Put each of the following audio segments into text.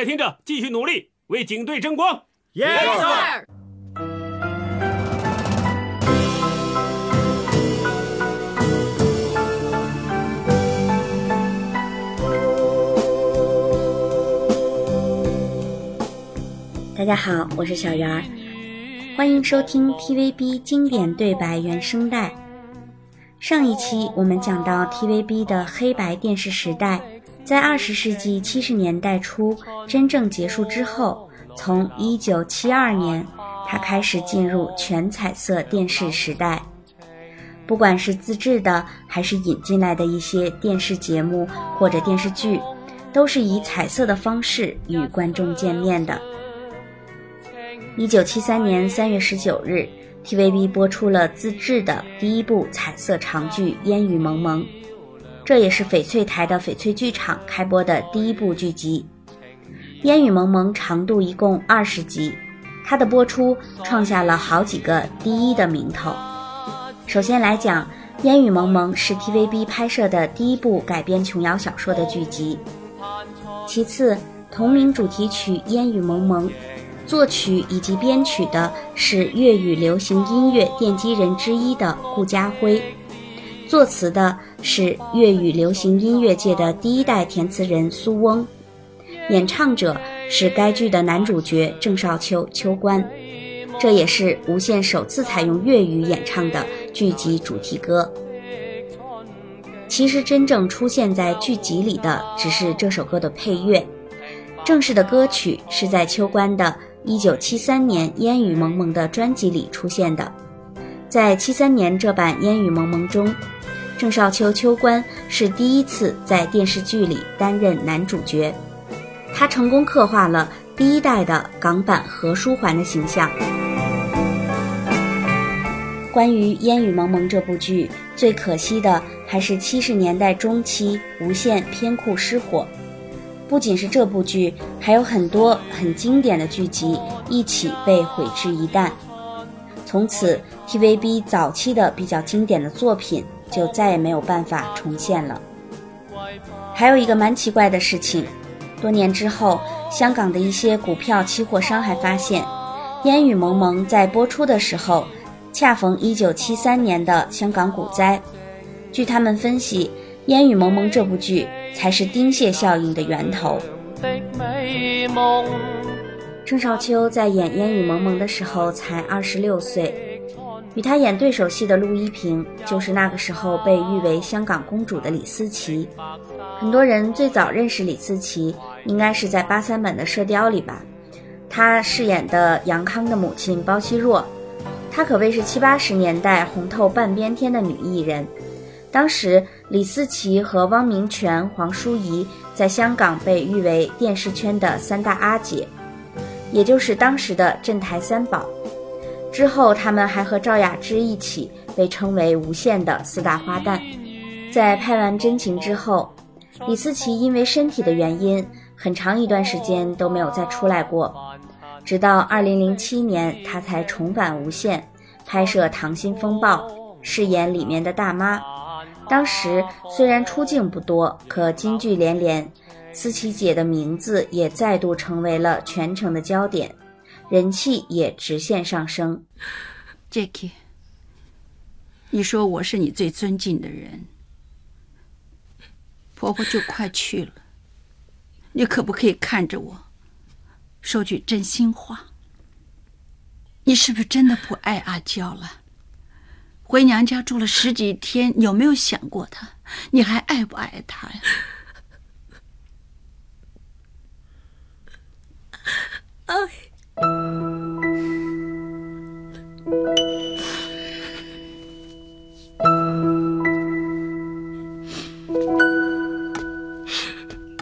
家听着，继续努力，为警队争光。Yes sir。大家好，我是小圆儿，欢迎收听 TVB 经典对白原声带。上一期我们讲到 TVB 的黑白电视时代，在二十世纪七十年代初真正结束之后，从一九七二年，它开始进入全彩色电视时代。不管是自制的还是引进来的一些电视节目或者电视剧，都是以彩色的方式与观众见面的。一九七三年三月十九日，TVB 播出了自制的第一部彩色长剧《烟雨蒙蒙》，这也是翡翠台的翡翠剧场开播的第一部剧集。《烟雨蒙蒙》长度一共二十集，它的播出创下了好几个第一的名头。首先来讲，《烟雨蒙蒙》是 TVB 拍摄的第一部改编琼瑶小说的剧集。其次，同名主题曲《烟雨蒙蒙》。作曲以及编曲的是粤语流行音乐奠基人之一的顾嘉辉，作词的是粤语流行音乐界的第一代填词人苏翁，演唱者是该剧的男主角郑少秋秋官，这也是无线首次采用粤语演唱的剧集主题歌。其实真正出现在剧集里的只是这首歌的配乐，正式的歌曲是在秋官的。一九七三年《烟雨蒙蒙》的专辑里出现的，在七三年这版《烟雨蒙蒙》中，郑少秋秋官是第一次在电视剧里担任男主角，他成功刻画了第一代的港版何书桓的形象。关于《烟雨蒙蒙》这部剧，最可惜的还是七十年代中期无线偏库失火。不仅是这部剧，还有很多很经典的剧集一起被毁之一旦。从此，TVB 早期的比较经典的作品就再也没有办法重现了。还有一个蛮奇怪的事情，多年之后，香港的一些股票期货商还发现，《烟雨蒙蒙》在播出的时候，恰逢1973年的香港股灾。据他们分析，《烟雨蒙蒙》这部剧。才是丁蟹效应的源头。郑少秋在演《烟雨蒙蒙》的时候才二十六岁，与他演对手戏的陆一平就是那个时候被誉为香港公主的李思琪。很多人最早认识李思琪，应该是在八三版的《射雕》里吧。她饰演的杨康的母亲包希若，她可谓是七八十年代红透半边天的女艺人。当时，李思琪和汪明荃、黄淑仪在香港被誉为电视圈的三大阿姐，也就是当时的镇台三宝。之后，他们还和赵雅芝一起被称为无线的四大花旦。在拍完《真情》之后，李思琪因为身体的原因，很长一段时间都没有再出来过。直到2007年，她才重返无线，拍摄《溏心风暴》，饰演里面的大妈。当时虽然出镜不多，可金句连连，思琪姐的名字也再度成为了全城的焦点，人气也直线上升。Jackie，你说我是你最尊敬的人，婆婆就快去了，你可不可以看着我，说句真心话？你是不是真的不爱阿娇了？回娘家住了十几天，有没有想过她？你还爱不爱她呀？爱。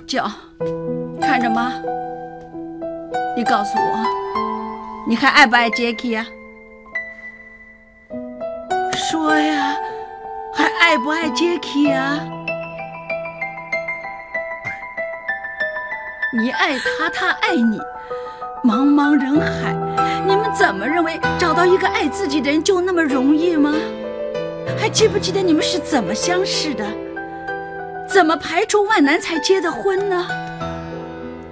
叫，看着妈，你告诉我，你还爱不爱 Jacky 呀？说呀，还爱不爱 Jacky 呀？你爱他，他爱你，茫茫人海，你们怎么认为找到一个爱自己的人就那么容易吗？还记不记得你们是怎么相识的？怎么排除万难才结的婚呢？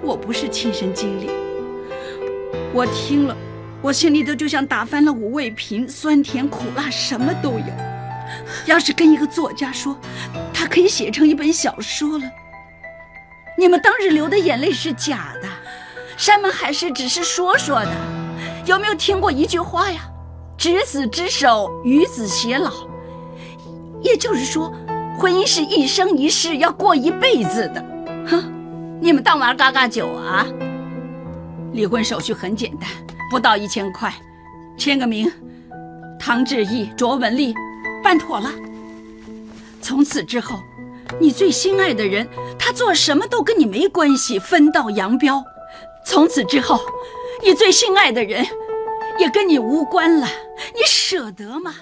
我不是亲身经历，我听了，我心里头就像打翻了五味瓶，酸甜苦辣什么都有。要是跟一个作家说，他可以写成一本小说了。你们当日流的眼泪是假的，山盟海誓只是说说的。有没有听过一句话呀？“执子之手，与子偕老。”也就是说。婚姻是一生一世要过一辈子的，哼！你们当玩嘎嘎酒啊？离婚手续很简单，不到一千块，签个名，唐志毅、卓文丽，办妥了。从此之后，你最心爱的人，他做什么都跟你没关系，分道扬镳。从此之后，你最心爱的人，也跟你无关了，你舍得吗？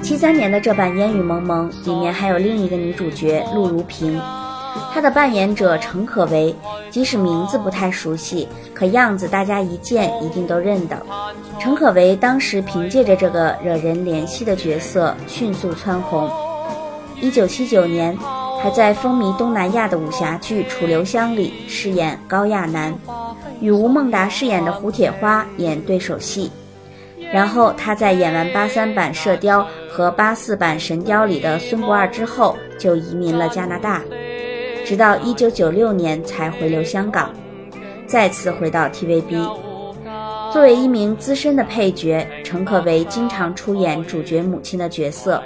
七三年的这版《烟雨蒙蒙》里面还有另一个女主角陆如萍。他的扮演者陈可为，即使名字不太熟悉，可样子大家一见一定都认得。陈可为当时凭借着这个惹人怜惜的角色迅速蹿红。一九七九年，还在风靡东南亚的武侠剧《楚留香》里饰演高亚男，与吴孟达饰演的胡铁花演对手戏。然后他在演完八三版《射雕》和八四版《神雕》里的孙不二之后，就移民了加拿大。直到一九九六年才回流香港，再次回到 TVB。作为一名资深的配角，陈可为经常出演主角母亲的角色，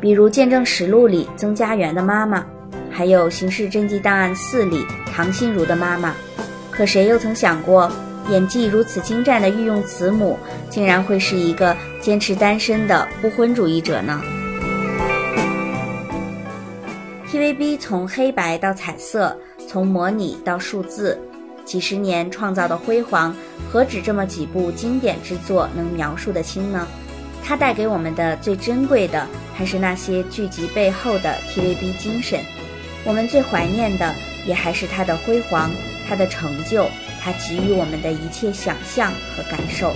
比如《见证实录》里曾家园的妈妈，还有《刑事侦缉档案四》里唐心如的妈妈。可谁又曾想过，演技如此精湛的御用慈母，竟然会是一个坚持单身的不婚主义者呢？TVB 从黑白到彩色，从模拟到数字，几十年创造的辉煌，何止这么几部经典之作能描述得清呢？它带给我们的最珍贵的，还是那些剧集背后的 TVB 精神。我们最怀念的，也还是它的辉煌，它的成就，它给予我们的一切想象和感受。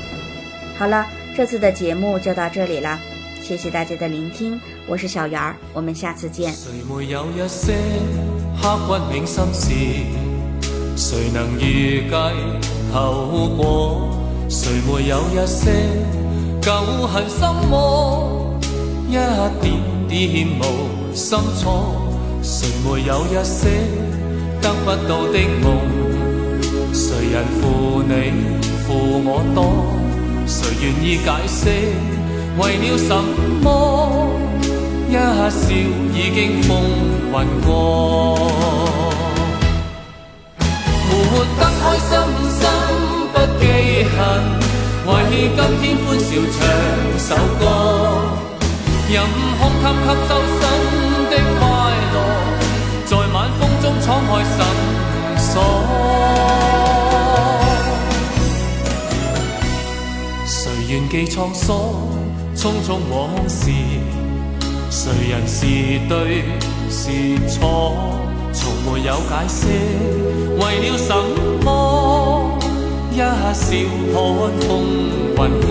好了，这次的节目就到这里了。谢谢大家的聆听，我是小圆儿，我们下次见。谁没有一些刻骨铭心事？谁能预计后果？谁没有一些旧恨心魔？一点点无心错。谁没有一些得不到的梦？谁人负你负我多？谁愿意解释？为了什么？一笑已经风云过。活得开心心不记恨，为今天欢笑唱首歌。任空襟吸收新的快乐，在晚风中敞开心锁。谁愿记沧桑？匆匆往事，谁人是对是错？从没有解释，为了什么？一笑看风云过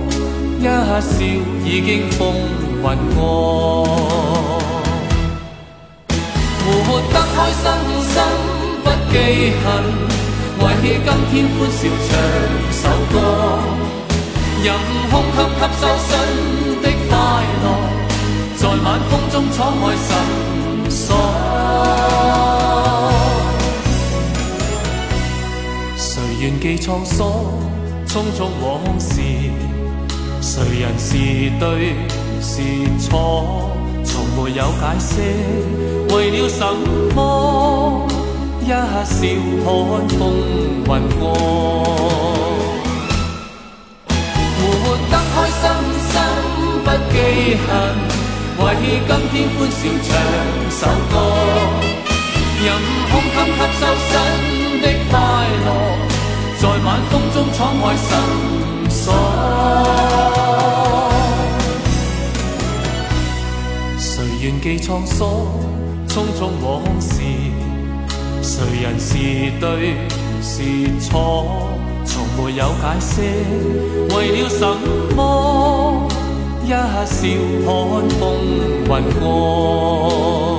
一笑已经风云过。活得开心心不记恨，为今天欢笑唱首歌。任胸襟吸收新的快乐，在晚风中敞开心锁。谁愿记沧桑，匆匆往事？谁人是对是错？从没有解释，为了什么？一笑看风云过。活得开心心不记恨，为今天欢笑唱首歌。任空襟吸收新的快乐，在晚风中敞开心锁。记沧桑，匆匆往事？谁人是对是错？从没有解释，为了什么？一笑看风云过。